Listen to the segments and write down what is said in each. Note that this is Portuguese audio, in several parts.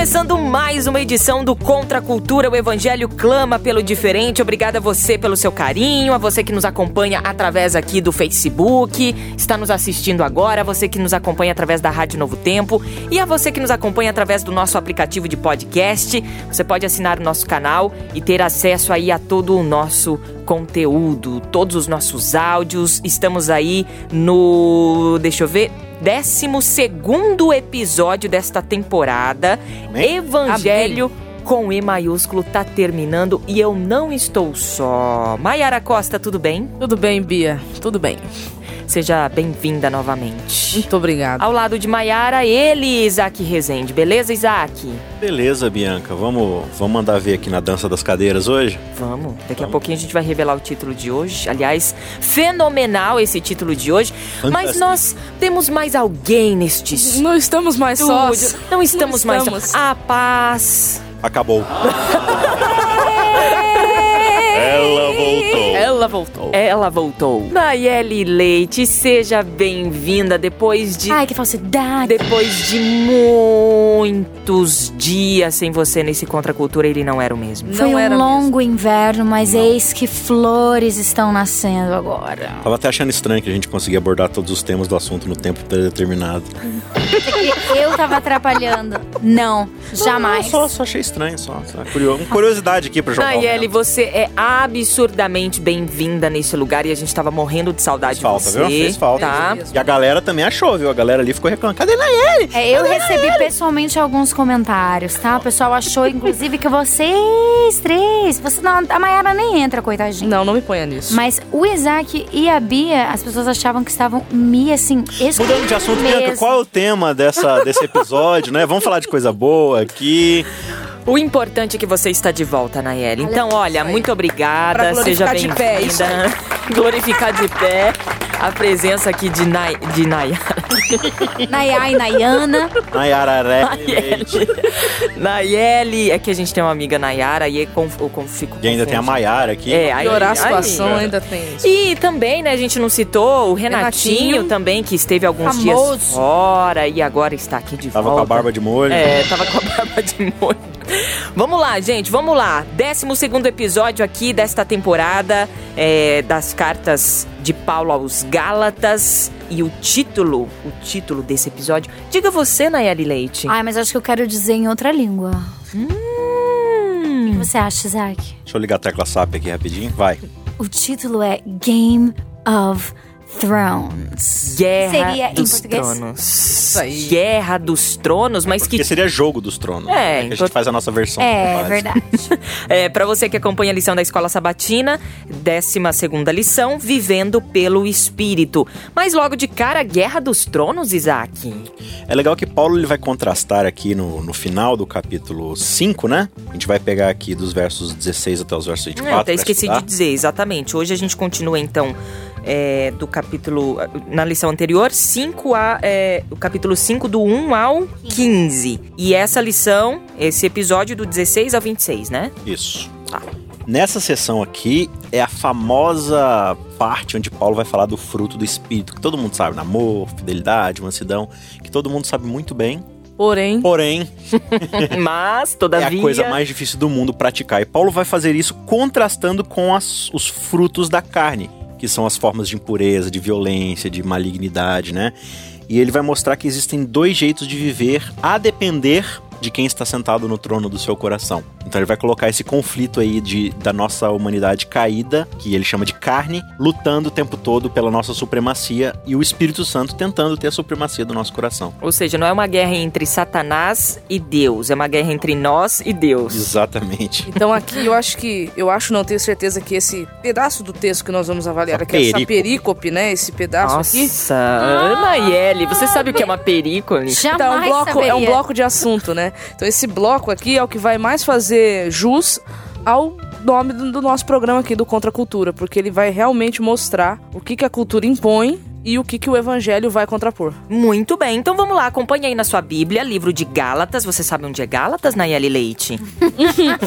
Começando mais uma edição do Contra a Cultura, o Evangelho clama pelo diferente. Obrigada a você pelo seu carinho, a você que nos acompanha através aqui do Facebook, está nos assistindo agora, a você que nos acompanha através da Rádio Novo Tempo e a você que nos acompanha através do nosso aplicativo de podcast. Você pode assinar o nosso canal e ter acesso aí a todo o nosso conteúdo, todos os nossos áudios. Estamos aí no, deixa eu ver, 12 episódio desta temporada. Amém? Evangelho com E maiúsculo tá terminando e eu não estou só. Maiara Costa, tudo bem? Tudo bem, Bia? Tudo bem. Seja bem-vinda novamente. Muito obrigada. Ao lado de Maiara, ele, Isaac Rezende. Beleza, Isaac? Beleza, Bianca. Vamos, vamos mandar ver aqui na dança das cadeiras hoje? Vamos. Daqui a Vamos. pouquinho a gente vai revelar o título de hoje. Aliás, fenomenal esse título de hoje. Mas Fantástico. nós temos mais alguém neste estúdio. Não estamos mais sós. Não estamos mais estamos. só. A paz. Acabou. Ela voltou. Ela voltou. Nayeli Leite, seja bem-vinda depois de. Ai, que falsidade. Depois de muitos dias sem você nesse Contra Cultura, ele não era o mesmo. Foi Não um era longo inverno, mas eis que flores estão nascendo agora. Tava até achando estranho que a gente conseguia abordar todos os temas do assunto no tempo predeterminado. Eu tava atrapalhando. Não, jamais. Só, só achei estranho, só. só curio- uma curiosidade aqui pra jogar. Nayeli, você é absurdamente bem-vinda nesse lugar e a gente tava morrendo de saudade Fez falta, de você. viu? Fez falta. Tá? E a galera também achou, viu? A galera ali ficou reclamando. Cadê Nayeli? É, eu recebi pessoalmente alguns comentários, tá? O pessoal achou, inclusive, que vocês três. Você não, a Mayara nem entra, coitadinha. Não, não me ponha nisso. Mas o Isaac e a Bia, as pessoas achavam que estavam me assim, Mudando de assunto, mesmo. Bianca, qual é o tema dessa, desse episódio, né? Vamos falar de coisa boa aqui. O importante é que você está de volta, Nayeli. Então, olha, muito obrigada. Seja glorificar de pé, isso bem-vinda. Glorificar de pé a presença aqui de, Nay, de Nayara. Nayá e Nayana. Nayara Nayeli. Nayeli. É que a gente tem uma amiga Nayara e eu conf- eu conf- fico E ainda tem a. Maiara aqui. É, aí, Piorar a situação ainda tem isso. E também, né, a gente não citou o Renatinho, Renatinho. também, que esteve alguns dias Famoso. fora e agora está aqui de Tava volta. com a barba de molho. É, tava com a barba de molho. Vamos lá, gente, vamos lá. 12 segundo episódio aqui desta temporada é, das cartas de Paulo aos Gálatas. E o título, o título desse episódio, diga você, Nayeli Leite. Ai, mas acho que eu quero dizer em outra língua. O Hum, que você acha, Isaac? Deixa eu ligar a tecla SAP aqui rapidinho. Vai. O título é Game of Thrones. Guerra Seria em dos português? Tronos. aí. Guerra dos Tronos, mas Porque que seria jogo dos tronos. É, né? Que a gente faz a nossa versão. É, verdade. É, para você que acompanha a lição da Escola Sabatina, 12 segunda lição, Vivendo pelo Espírito. Mas logo de cara, Guerra dos Tronos, Isaac. É legal que Paulo ele vai contrastar aqui no, no final do capítulo 5, né? A gente vai pegar aqui dos versos 16 até os versos 24. É, eu até esqueci de dizer, exatamente. Hoje a gente continua, então, é, do capítulo... Na lição anterior, 5 a... É, o capítulo 5, do 1 ao 15. E essa lição, esse episódio do 16 ao 26, né? Isso. Tá. Nessa sessão aqui é a famosa parte onde Paulo vai falar do fruto do Espírito, que todo mundo sabe, namor, fidelidade, mansidão, que todo mundo sabe muito bem. Porém, Porém, Mas, é todavia... a coisa mais difícil do mundo praticar. E Paulo vai fazer isso contrastando com as- os frutos da carne, que são as formas de impureza, de violência, de malignidade, né? E ele vai mostrar que existem dois jeitos de viver a depender de quem está sentado no trono do seu coração. Então ele vai colocar esse conflito aí de, da nossa humanidade caída, que ele chama de carne, lutando o tempo todo pela nossa supremacia e o Espírito Santo tentando ter a supremacia do nosso coração. Ou seja, não é uma guerra entre Satanás e Deus, é uma guerra entre nós e Deus. Exatamente. Então aqui eu acho que, eu acho não tenho certeza que esse pedaço do texto que nós vamos avaliar aqui, essa perícope. né, esse pedaço aqui, Nossa, Ana e Eli, você sabe o que é uma perícope? Então, é um bloco, saberia. é um bloco de assunto, né? Então esse bloco aqui é o que vai mais fazer jus ao nome do, nosso programa aqui do Contra a Cultura, porque ele vai realmente mostrar o que, que a cultura impõe e o que, que o evangelho vai contrapor. Muito bem, então vamos lá, acompanha aí na sua Bíblia, livro de Gálatas. Você sabe onde é Gálatas, Nayeli Leite?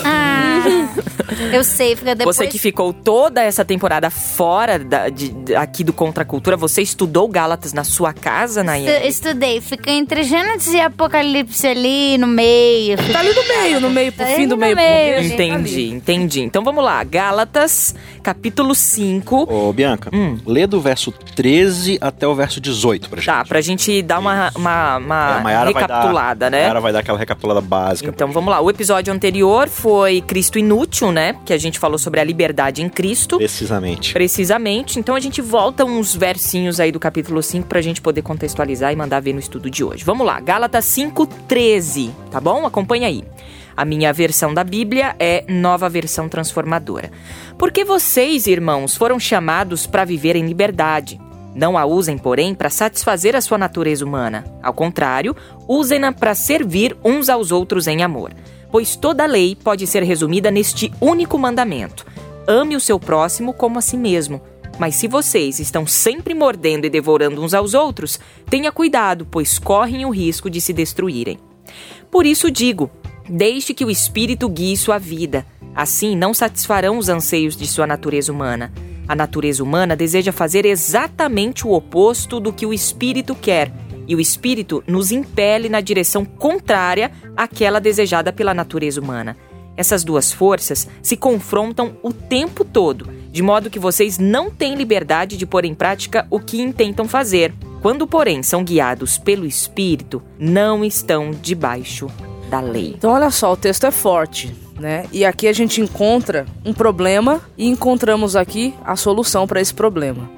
Ah, eu sei, fica depois. Você que ficou toda essa temporada fora da- de- de- aqui do Contra a Cultura, você estudou Gálatas na sua casa, Nayeli? Estudei, fica entre Gênesis e Apocalipse ali no meio. Tá ali no meio, no meio, pro Tá fim do no meio. pro meio, meio, tá ali. Entendi, entendi. Então vamos lá, Gálatas, capítulo 5. Ô, Bianca, Hum. lê do verso 13 até o verso 18 pra gente. Tá, pra gente dar uma, uma, uma É, a Mayara vai dar- recapitulada, A né? Mayara vai dar aquela recapitulada básica. Então vamos lá. O episódio anterior foi Cristo Inútil, né? Que a gente falou sobre a liberdade em Cristo. Precisamente. Precisamente. Então a gente volta uns versinhos aí do capítulo 5 pra gente poder contextualizar e mandar ver no estudo de hoje. Vamos lá. Gálatas 5:13, tá bom? Acompanha aí. A minha versão da Bíblia é Nova Versão Transformadora. Porque vocês, irmãos, foram chamados para viver em liberdade. Não a usem, porém, para satisfazer a sua natureza humana. Ao contrário, usem-na para servir uns aos outros em amor. Pois toda lei pode ser resumida neste único mandamento: ame o seu próximo como a si mesmo. Mas se vocês estão sempre mordendo e devorando uns aos outros, tenha cuidado, pois correm o risco de se destruírem. Por isso digo: deixe que o espírito guie sua vida. Assim não satisfarão os anseios de sua natureza humana. A natureza humana deseja fazer exatamente o oposto do que o espírito quer, e o espírito nos impele na direção contrária àquela desejada pela natureza humana. Essas duas forças se confrontam o tempo todo, de modo que vocês não têm liberdade de pôr em prática o que intentam fazer. Quando, porém, são guiados pelo espírito, não estão debaixo da lei. Então, olha só, o texto é forte, né? E aqui a gente encontra um problema e encontramos aqui a solução para esse problema.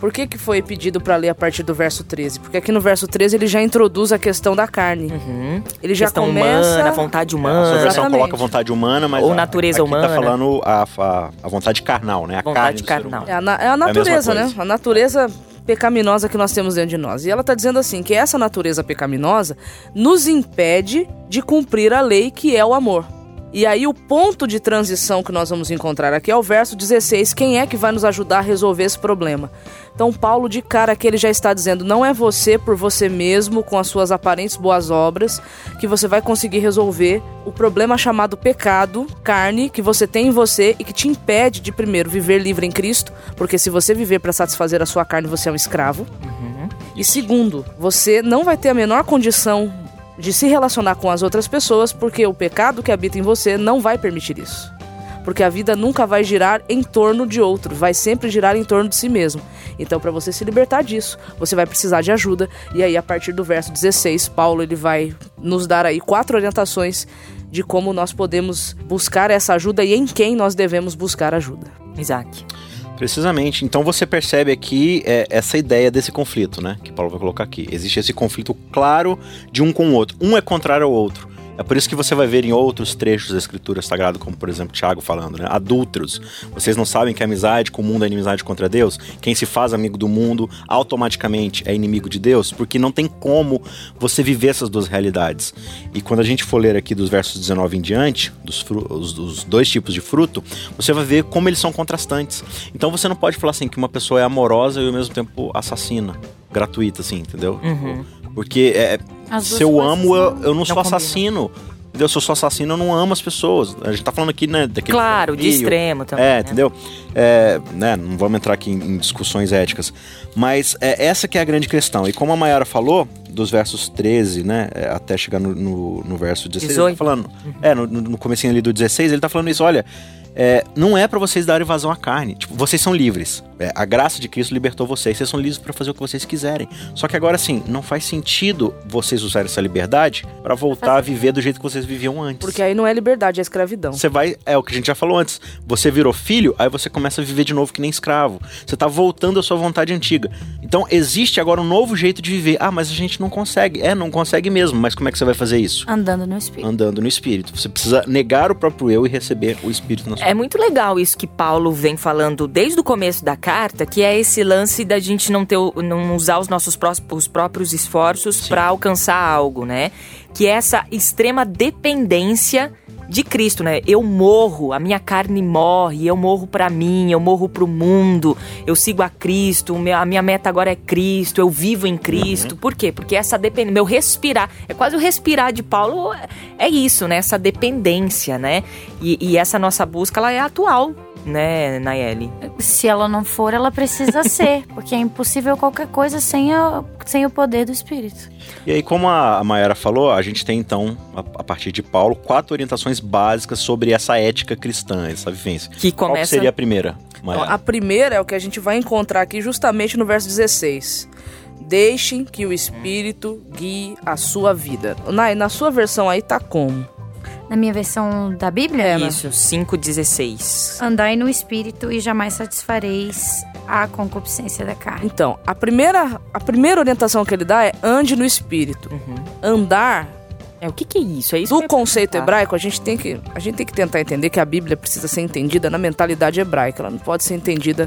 Por que, que foi pedido para ler a partir do verso 13? Porque aqui no verso 13 ele já introduz a questão da carne. Uhum. Ele já Questão começa humana, vontade A sua humana. versão Exatamente. coloca vontade humana, mas Ou a- natureza aqui humana. tá falando a, a, a vontade carnal, né? A Vontade carnal. humano. É a, na- é a natureza, né? coisa. A natureza pecaminosa que nós temos dentro de nós. E ela está dizendo assim que essa natureza pecaminosa nos impede de cumprir a lei que é o amor. E aí o ponto de transição que nós vamos encontrar aqui é o verso 16, quem é que vai nos ajudar a resolver esse problema? Então Paulo de cara aqui ele já está dizendo, não é você por você mesmo com as suas aparentes boas obras que você vai conseguir resolver o problema chamado pecado, carne que você tem em você e que te impede de primeiro viver livre em Cristo, porque se você viver para satisfazer a sua carne, você é um escravo. E segundo, você não vai ter a menor condição de se relacionar com as outras pessoas, porque o pecado que habita em você não vai permitir isso. Porque a vida nunca vai girar em torno de outro, vai sempre girar em torno de si mesmo. Então, para você se libertar disso, você vai precisar de ajuda. E aí, a partir do verso 16, Paulo ele vai nos dar aí quatro orientações de como nós podemos buscar essa ajuda e em quem nós devemos buscar ajuda. Isaac. Precisamente. Então você percebe aqui é, essa ideia desse conflito, né? Que Paulo vai colocar aqui. Existe esse conflito claro de um com o outro. Um é contrário ao outro. É por isso que você vai ver em outros trechos da Escritura Sagrada, como por exemplo Tiago falando, né? Adúlteros. Vocês não sabem que a amizade com o mundo é inimizade contra Deus? Quem se faz amigo do mundo automaticamente é inimigo de Deus? Porque não tem como você viver essas duas realidades. E quando a gente for ler aqui dos versos 19 em diante, dos, os- dos dois tipos de fruto, você vai ver como eles são contrastantes. Então você não pode falar assim que uma pessoa é amorosa e ao mesmo tempo assassina. Gratuita, assim, entendeu? Uhum. Porque é, As se eu amo, eu, não- eu não, sou combinam. assassino. Entendeu? Se eu sou assassino, eu não amo as pessoas. A gente tá falando aqui, né, daquele. Claro, de fio. extremo também. É, né? entendeu? É, né, não vamos entrar aqui em, em discussões éticas. Mas é, essa que é a grande questão. E como a Mayara falou, dos versos 13, né, é, até chegar no, no, no verso 16, ele 18. tá falando... É, no, no comecinho ali do 16, ele tá falando isso, olha... é, não é pra vocês darem vazão à carne. Tipo, vocês são livres. É, a graça de Cristo libertou vocês, vocês são livres para fazer o que vocês quiserem. Só que agora sim, não faz sentido vocês usarem essa liberdade para voltar a viver do jeito que vocês viviam antes. Porque aí não é liberdade, é escravidão. Você vai, é o que a gente já falou antes. Você virou filho, aí você começa a viver de novo que nem escravo. Você tá voltando à sua vontade antiga. Então existe agora um novo jeito de viver. Ah, mas a gente não consegue. É, não consegue mesmo. Mas como é que você vai fazer isso? Andando no espírito. Andando no espírito. Você precisa negar o próprio eu e receber o espírito na sua É muito legal isso que Paulo vem falando desde o começo da carta, que é esse lance da gente não ter, o- não usar os nossos os próprios esforços para alcançar algo, né? Que é essa extrema dependência de Cristo, né? Eu morro, a minha carne morre, eu morro pra mim, eu morro pro mundo, eu sigo a Cristo, o a minha meta agora é Cristo, eu vivo em Cristo. Por quê? Porque essa dependência, meu respirar, é quase o respirar de Paulo, é- é isso, né? Essa dependência, né? E, e essa nossa busca, ela é atual, né, Nayeli? Se ela não for, ela precisa ser. Porque é impossível qualquer coisa sem, a, sem o poder do espírito. E aí, como a Mayara falou, a gente tem então, a, a partir de Paulo, quatro orientações básicas sobre essa ética cristã, essa vivência. Que Qual que começa... seria a primeira, Então, Mayara? a primeira é o que a gente vai encontrar aqui justamente no verso 16. Deixem que o Espírito guie a sua vida. Nai, na sua versão aí tá como? Na minha versão da Bíblia, É? Isso, 5,16. andai no espírito e jamais satisfareis a concupiscência da carne. Então, a primeira, a primeira orientação que ele dá é ande no Espírito. Andar, É, o que que é isso? É isso do conceito hebraico, a gente, tem que, a gente tem que tentar entender que a Bíblia precisa ser entendida na mentalidade hebraica. Ela não pode ser entendida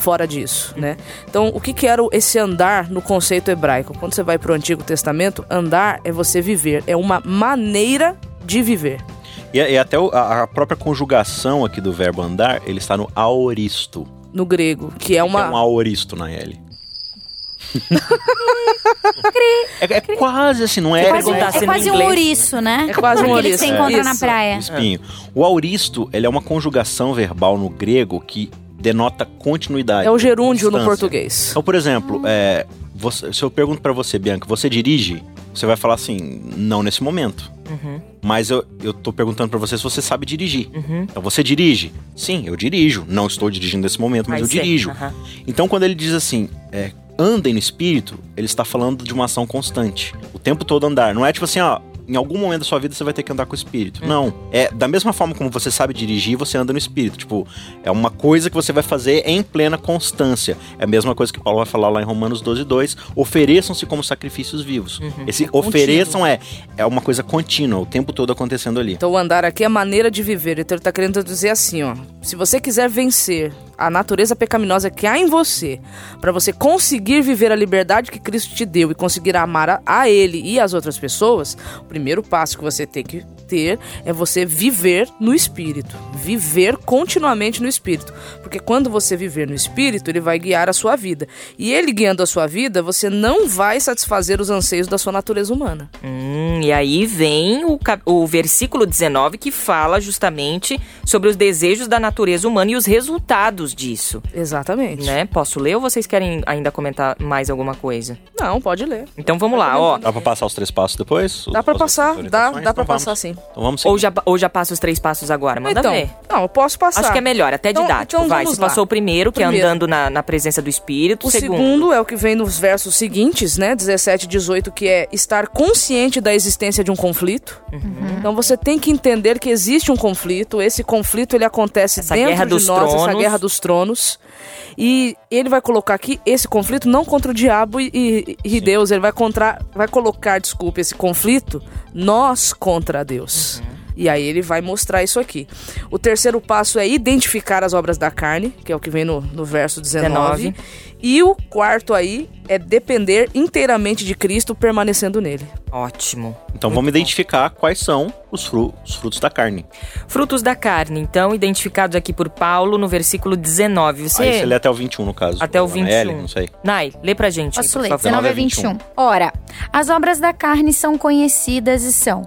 fora disso, né? Então, o que, que era o- esse andar no conceito hebraico? Quando você vai para o Antigo Testamento, andar é você viver, é uma maneira de viver. E, e até o- a, a própria conjugação aqui do verbo andar, ele está no aoristo. No grego, que é Que é uma. um aoristo na L. é, é quase assim, não é? É quase, é no quase um ouriço, né? É quase um Aquele que ouriço, você é. encontra na praia. O espinho. O aoristo, ele é uma conjugação verbal no grego que denota continuidade. É o gerúndio no português. Então, por exemplo, é, você- se eu pergunto pra você, Bianca, você dirige? Você vai falar assim, não nesse momento. Uhum, Mas eu, eu tô perguntando pra você se você sabe dirigir. uhum. Então, você dirige? Sim, eu dirijo. Não estou dirigindo nesse momento, mas eu dirijo. aham. Então, quando ele diz assim, é, andem no espírito, ele está falando de uma ação constante. O tempo todo andar. Não é tipo assim, ó. Em algum momento da sua vida você vai ter que andar com o espírito. Hum. Não. É da mesma forma como você sabe dirigir, você anda no espírito. Tipo, é uma coisa que você vai fazer em plena constância. É a mesma coisa que Paulo vai falar lá em Romanos 12, 2. Ofereçam-se como sacrifícios vivos. Uhum. Esse contínuo. ofereçam é, é uma coisa contínua, o tempo todo acontecendo ali. Então, o andar aqui é maneira de viver. Então, ele tá querendo dizer assim, ó. Se você quiser vencer a natureza pecaminosa que há em você, para você conseguir viver a liberdade que Cristo te deu e conseguir amar a, a Ele e as outras pessoas, o primeiro passo que você tem que ter é você viver no Espírito. Viver continuamente no Espírito. Porque quando você viver no Espírito, ele vai guiar a sua vida. E ele guiando a sua vida, você não vai satisfazer os anseios da sua natureza humana. Hum, e aí vem o, o versículo 19 que fala justamente sobre os desejos da natureza humana e os resultados disso, Exatamente. né? Posso ler ou vocês querem ainda comentar mais alguma coisa? Não, pode ler. Então vamos lá, ó. Dá pra passar os três passos depois? Dá pra As passar, dá, dá Então pra vamos. passar sim. Então vamos Ou seguir. já, ou já passa os três passos agora? Manda então, ver. não, eu posso passar. Acho que é melhor, até Então- didático. então Vai, vamos você lá. passou o primeiro, que é Primeiro. andando na, na presença do Espírito. O segundo é o que vem nos versos seguintes, né? 17 e 18, que é estar consciente da existência de um conflito. Uhum. Então você tem que entender que existe um conflito. Esse conflito ele acontece Essa dentro guerra de dos nós, essa tronos. guerra dos tronos. E ele vai colocar aqui esse conflito não contra o diabo e, e- e Deus, ele vai contra, vai colocar, desculpe, esse conflito nós contra Deus. Uhum. E aí ele vai mostrar isso aqui. O terceiro passo é identificar as obras da carne, que é o que vem no, no verso 19. 19. E o quarto aí é depender inteiramente de Cristo, permanecendo nele. Ótimo. Então vamos identificar quais são os, fru- os frutos da carne. Frutos da carne, então, identificados aqui por Paulo no versículo 19. Você. Aí você lê até o 21, no caso. Até o Ou na L, 21. não sei. Nai, lê pra gente. Posso aí, ler? por favor. 19 a 19 a 21. Ora, as obras da carne são conhecidas e são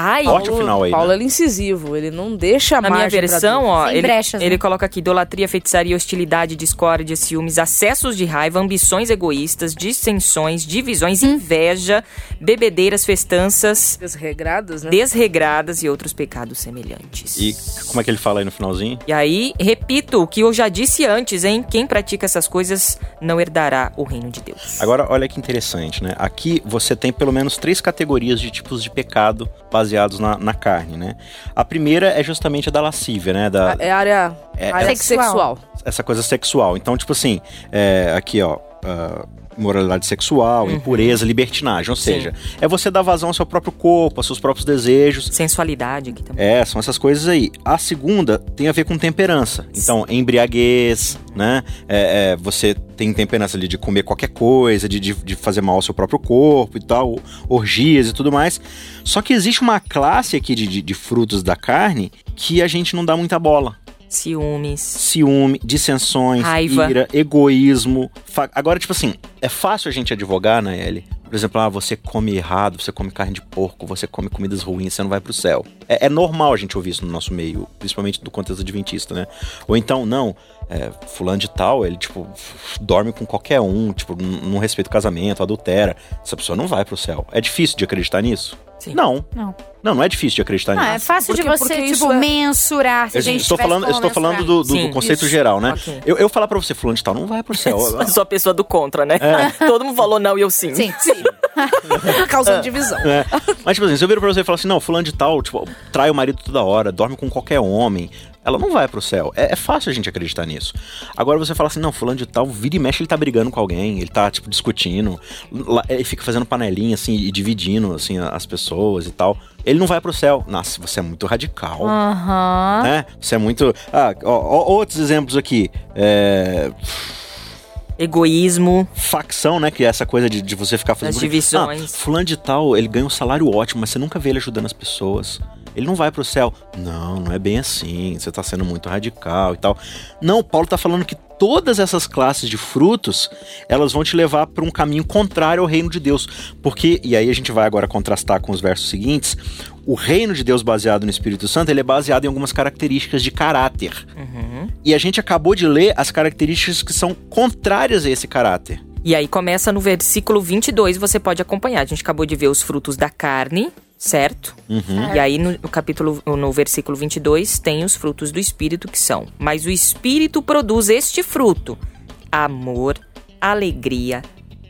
Ai, Forte o final aí, Paulo né? ele é incisivo, ele não deixa Na minha versão, ó, Sem ele, brechas, ele né? coloca aqui idolatria, feitiçaria, hostilidade, discórdia, ciúmes, acessos de raiva, ambições egoístas, dissensões, divisões, Hum. inveja, bebedeiras, festanças, Desregradas, né? desregradas e outros pecados semelhantes. E como é que ele fala aí no finalzinho? E aí, repito o que eu já disse antes, hein? Quem pratica essas coisas não herdará o reino de Deus. Agora, olha que interessante, né? Aqui você tem pelo menos três categorias de tipos de pecado baseados na, na carne, né? A primeira é justamente a da lascívia, né? Da, É área, É- área Sexual. sexual. essa coisa sexual. Então, tipo assim, é, aqui, ó. Moralidade sexual, impureza, libertinagem. Ou Sim. seja, é você dar vazão ao seu próprio corpo, aos seus próprios desejos. Sensualidade aqui também. É, são essas coisas aí. A segunda tem a ver com temperança. Então, embriaguez, né? É, é, você tem temperança ali de comer qualquer coisa, de, de, de fazer mal ao seu próprio corpo e tal, orgias e tudo mais. Só que existe uma classe aqui de, de, de frutos da carne que a gente não dá muita bola. Ciúmes. Ciúme, dissensões, Raiva. ira, egoísmo. Fa- Agora, tipo assim, é fácil a gente advogar, né, Ellie? Por exemplo, ah, você come errado, você come carne de porco, você come comidas ruins, você não vai pro céu. É, é normal a gente ouvir isso no nosso meio, principalmente do contexto adventista, né? Ou então, não, é, fulano de tal, ele, tipo, dorme com qualquer um, tipo, não respeita o casamento, adultera. Essa pessoa não vai pro céu. É difícil de acreditar nisso? Sim. Não. Não. Não, não é difícil de acreditar Não, nisso. é fácil Porque- de você, tipo, é- mensurar. Se a Eu gente estou falando, eu estou falando do, do- Sim, do conceito isso. geral, né? Ok. Eu, eu falar pra você, fulano de tal, não vai pro céu. Eu sou a pessoa do contra, né? Todo mundo falou não e eu sim. Sim. Causando divisão. É. Mas, tipo assim, se eu viro pra você e falar assim, não, fulano de tal, tipo, trai o marido toda hora, dorme com qualquer homem, ela não vai pro céu. É, é fácil a gente acreditar nisso. Agora você fala assim, não, fulano de tal, vira e mexe, ele tá brigando com alguém, ele tá, tipo, discutindo, lá- ele fica fazendo panelinha, assim, e dividindo, assim, as pessoas e tal. Ele não vai pro céu. Nossa, você é muito radical. Aham. Né? Você é muito. Ah, ó, ó, outros exemplos aqui. É, Egoísmo. facção, né? Que é essa coisa de, de você ficar fazendo. As divisões. Ah, fulano de tal, ele ganha um salário ótimo, mas você nunca vê ele ajudando as pessoas. Ele não vai pro céu. Não, não é bem assim. Você tá sendo muito radical e tal. Não, Paulo tá falando que todas essas classes de frutos, elas vão te levar para um caminho contrário ao reino de Deus. Porque, e aí a gente vai agora contrastar com os versos seguintes, o reino de Deus baseado no Espírito Santo, ele é baseado em algumas características de caráter. Uhum. E a gente acabou de ler as características que são contrárias a esse caráter. E aí começa no versículo 22, você pode acompanhar. A gente acabou de ver os frutos da carne, certo? Uhum. E aí no, no capítulo, no versículo 22, tem os frutos do Espírito que são. Mas o Espírito produz este fruto: amor, alegria,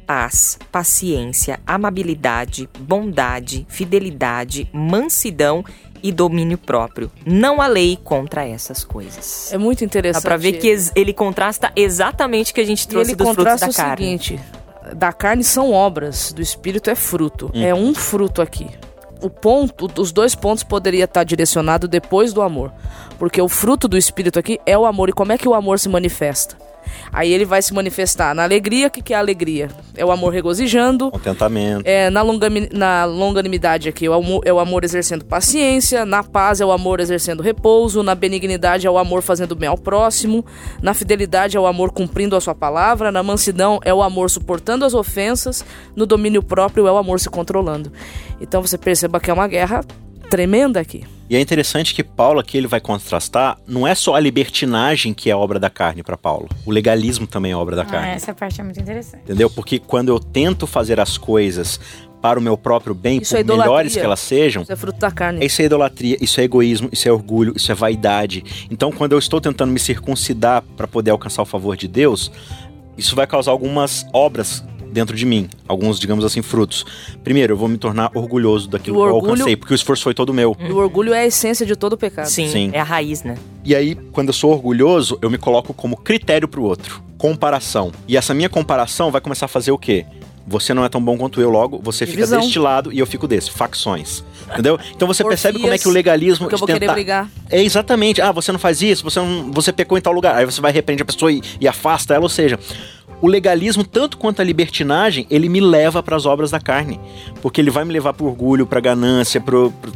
paz, paciência, amabilidade, bondade, fidelidade, mansidão e domínio próprio. Não há lei contra essas coisas. É muito Dá interessante. pra ver que ele contrasta exatamente o que a gente trouxe ele dos frutos contrasta da o carne. seguinte: da carne são obras, do espírito é fruto. É um fruto aqui. O ponto, os dois pontos poderia estar direcionado depois do amor, porque o fruto do espírito aqui é o amor. E como é que o amor se manifesta? Aí ele vai se manifestar na alegria. O que, que é a alegria? É o amor regozijando. Contentamento. É, na, longami- na longanimidade aqui é o, amor, é o amor exercendo paciência, na paz é o amor exercendo repouso, na benignidade é o amor fazendo bem ao próximo, na fidelidade é o amor cumprindo a sua palavra, na mansidão é o amor suportando as ofensas, no domínio próprio é o amor se controlando. Então você perceba que é uma guerra tremenda aqui. E é interessante que Paulo aqui ele vai contrastar, não é só a libertinagem que é obra da carne para Paulo. O legalismo também é obra da Ah, carne. essa parte é muito interessante. Entendeu? Porque quando eu tento fazer as coisas para o meu próprio bem, Isso por é melhores que elas sejam, Isso é fruto da carne. isso é idolatria, isso é egoísmo, isso é orgulho, isso é vaidade. Então, quando eu estou tentando me circuncidar para poder alcançar o favor de Deus, isso vai causar algumas obras dentro de mim, alguns, digamos assim, frutos. Primeiro, eu vou me tornar orgulhoso daquilo O que eu orgulho- alcancei, porque o esforço foi todo meu. E o orgulho é a essência de todo pecado. Sim, Sim. é a raiz, né? E aí, quando eu sou orgulhoso, eu me coloco como critério pro outro. Comparação. E essa minha comparação vai começar a fazer o quê? você não é tão bom quanto eu, logo você fica deste lado e eu fico desse. Facções. Entendeu? Então você percebe como é que o legalismo Porque eu de vou querer brigar. É exatamente. Ah, você não faz isso, você, não, você pecou em tal lugar. Aí você vai repreende a pessoa e, e afasta ela. Ou seja, o legalismo, tanto quanto a libertinagem, ele me leva para as obras da carne. Porque ele vai me levar pro orgulho, pra ganância,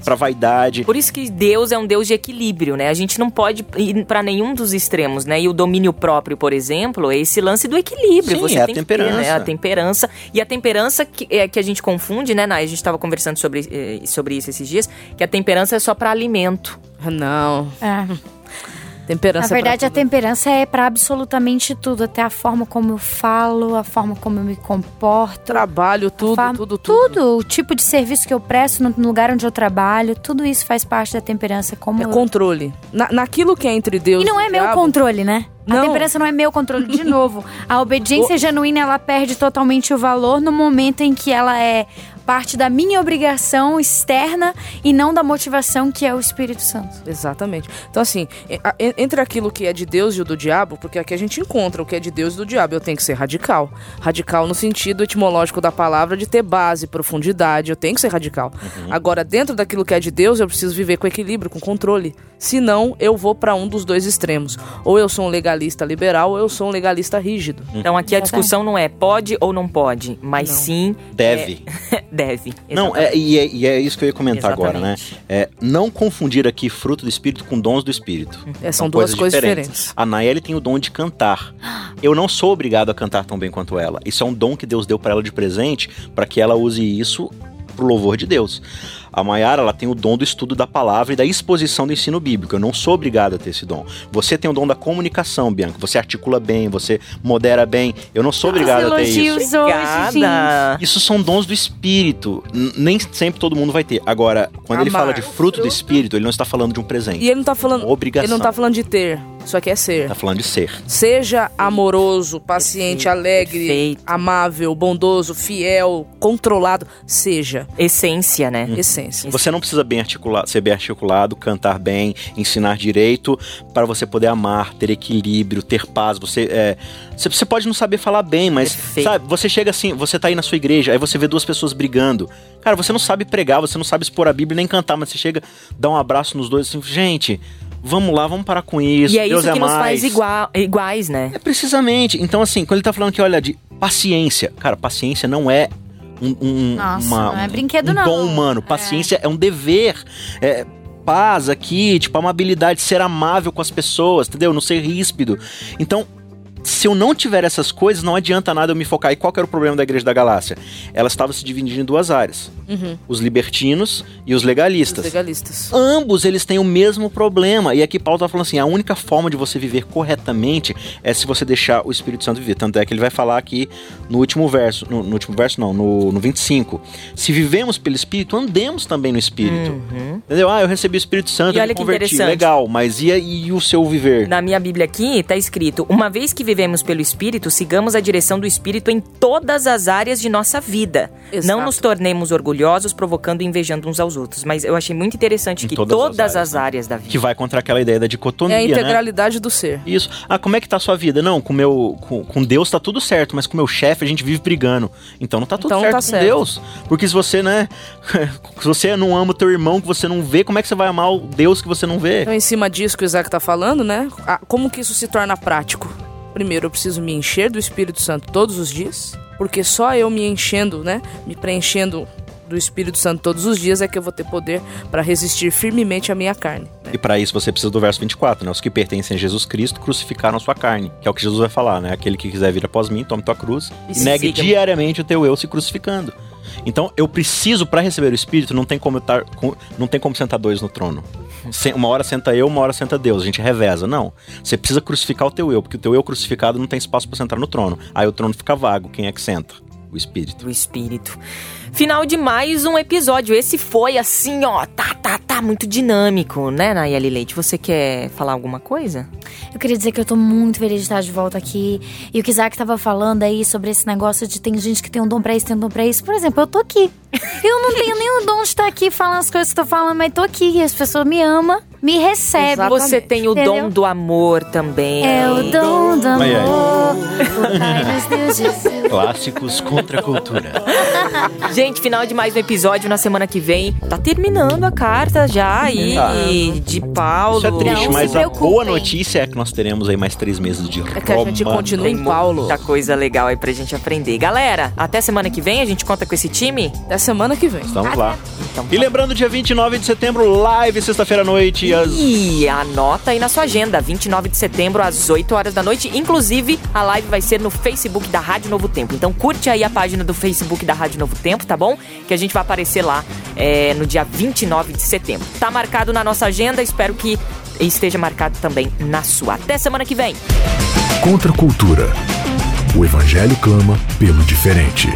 pra vaidade. Por isso que Deus é um Deus de equilíbrio, né? A gente não pode ir pra nenhum dos extremos, né? E o domínio próprio, por exemplo, é esse lance do equilíbrio. Sim, Você é a tem que ter, né? temperança. A temperança. E a temperança que, é, que a gente confunde, né, Nai? A gente tava conversando sobre, eh, sobre isso esses dias, que a temperança é só pra alimento. Não. É. Temperança Na verdade, a temperança é pra absolutamente tudo, até a forma como eu falo, a forma como eu me comporto. Trabalho, tudo, Fa- tudo, tudo. Tudo, o tipo de serviço que eu presto no lugar onde eu trabalho, tudo isso faz parte da temperança. Como É eu- controle. Na, naquilo que é entre Deus E não é meu diabo, controle, né? A Não. temperança não é meu controle. De novo, a obediência genuína ela perde totalmente o valor no momento em que ela é parte da minha obrigação externa e não da motivação que é o Espírito Santo. Exatamente. Então, assim, entre aquilo que é de Deus e o do diabo, porque aqui a gente encontra o que é de Deus e do diabo, eu tenho que ser radical. Radical no sentido etimológico da palavra de ter base, profundidade, eu tenho que ser radical. Agora, dentro daquilo que é de Deus, eu preciso viver com equilíbrio, com controle. Senão, eu vou para um dos dois extremos. Ou eu sou um legalista liberal, ou eu sou um legalista rígido. Então aqui a discussão não é pode ou não pode, mas Não. sim Deve. deve. Não, é, e, é, e é isso que eu ia comentar agora, né? Exatamente. É, não confundir aqui fruto do Espírito com dons do Espírito. É, são duas coisas diferentes. A Nayeli tem o dom de cantar. Eu não sou obrigado a cantar tão bem quanto ela. Isso é um dom que Deus deu pra ela de presente para que ela use isso pro louvor de Deus. A Mayara, ela tem o dom do estudo da palavra e da exposição do ensino bíblico. Eu não sou obrigado a ter esse dom. Você tem o dom da comunicação, Bianca. Você articula bem, você modera bem. Eu não sou obrigado a ter isso. hoje, gente. Isso são dons do espírito. Nem sempre todo mundo vai ter. Agora, quando ele Amar. fala de fruto do espírito, ele não está falando de um presente. E ele não tá falando. Obrigação. Ele não tá falando de ter. Isso aqui é ser. Tá falando de ser. Seja amoroso, paciente, alegre, perfeito. amável, bondoso, fiel, controlado. Seja. Essência, né? Essência. Você não precisa bem articulado, ser bem articulado, cantar bem, ensinar direito, para você poder amar, ter equilíbrio, ter paz. Você, é, você, pode não saber falar bem, mas Perfeito. sabe, você chega assim, você tá aí na sua igreja, aí você vê duas pessoas brigando. Cara, você não sabe pregar, você não sabe expor a Bíblia nem cantar, mas você chega, dá um abraço nos dois assim, gente, vamos lá, vamos parar com isso. E é Deus isso que é nos mais. faz igual, iguais, né? É precisamente. Então, assim, quando ele tá falando que, olha, de paciência, cara, paciência não é um, um- Nossa, uma- não é brinquedo, um não. dom humano. Paciência é, um dever. É paz aqui, tipo, amabilidade, ser amável com as pessoas, entendeu? Não ser ríspido. Então, se eu não tiver essas coisas, não adianta nada eu me focar. E qual que era o problema da Igreja da Galácia? Ela estava se dividindo em duas áreas: Uhum. os libertinos e os Os legalistas. legalistas. Ambos eles têm o mesmo problema. E aqui Paulo tá falando assim: a única forma de você viver corretamente é se você deixar o Espírito Santo viver. Tanto é que ele vai falar aqui no último verso, no, no último verso não, no, no 25. Se vivemos pelo Espírito, andemos também no Espírito. Uhum. Entendeu? Ah, eu recebi o Espírito Santo, E eu olha me que converti. Legal, mas e, e o seu viver? Na minha Bíblia aqui tá escrito: Uma vez que vivemos pelo Espírito, sigamos a direção do Espírito em todas as áreas de nossa vida. Exato. Não nos tornemos orgulhosos, provocando e invejando uns aos outros. Mas eu achei muito interessante Em que todas todas, as as, áreas, né? áreas da vida. Que vai contra aquela ideia da dicotomia, É a né? integralidade do ser. Isso. Ah, como é que tá a sua vida? Não, com meu, com, com Deus tá tudo certo, mas com meu chefe a gente vive brigando. Então não tá tudo Então certo tá com certo. Deus. Porque se você, né, se você não ama o teu irmão que você não vê, como é que você vai amar o Deus que você não vê? Então, em cima disso que o Isaac tá falando, né? ah, Como que isso se torna prático? Primeiro, eu preciso me encher do Espírito Santo todos os dias, porque só eu me enchendo, né? Me preenchendo do Espírito Santo todos os dias é que eu vou ter poder para resistir firmemente à minha carne. né? E para isso você precisa do verso 24, né? Os que pertencem a Jesus Cristo crucificaram a sua carne, que é o que Jesus vai falar, né? Aquele que quiser vir após mim, tome tua cruz E negue siga-me. diariamente o teu eu se crucificando. Então, eu preciso para receber o Espírito, não tem como eu tar, com- não tem como sentar dois no trono. Uma hora senta eu, uma hora senta Deus, a gente reveza. Não. Você precisa crucificar o teu eu, porque o teu eu crucificado não tem espaço para sentar no trono. Aí o trono fica vago, quem é que senta? O Espírito. do espírito. Final de mais um episódio. Esse foi assim, ó, tá, tá, tá, muito dinâmico, né, Nayeli Leite? Você quer falar alguma coisa? Eu queria dizer que eu tô muito feliz de estar de volta aqui. E o que Isaac tava falando aí sobre esse negócio de tem gente que tem um dom pra isso, tem um dom pra isso. Por exemplo, eu tô aqui. Eu não tenho nenhum dom de estar aqui falando as coisas que eu tô falando, mas tô aqui e as pessoas me amam, me recebem. Exatamente. Você tem o Entendeu? dom do amor também. É o dom do Ai, ai. amor. O Pai nos deu Jesus. Clássicos contra a cultura. Gente, final de mais um episódio na semana que vem. Tá terminando a carta já aí Tá. de Paulo. Isso é triste, Não mas a boa notícia é que nós teremos aí mais três meses de É que a gente Roma. continua em Paulo. muita coisa legal aí pra gente aprender. Galera, até semana que vem a gente conta com esse time. Até semana que vem. Estamos lá. Então, E lembrando, dia 29 de setembro, live, sexta-feira à noite, às... E anota aí na sua agenda, 29 de setembro, às 8 horas da noite. Inclusive, a live vai ser no Facebook da Rádio Novo Tempo. Então curte aí a página do Facebook da Rádio Novo Tempo, tá bom? Que a gente vai aparecer lá é, no dia 29 de setembro. Tá marcado na nossa agenda, espero que esteja marcado também na sua. Até semana que vem! Contra a cultura. O Evangelho clama pelo diferente.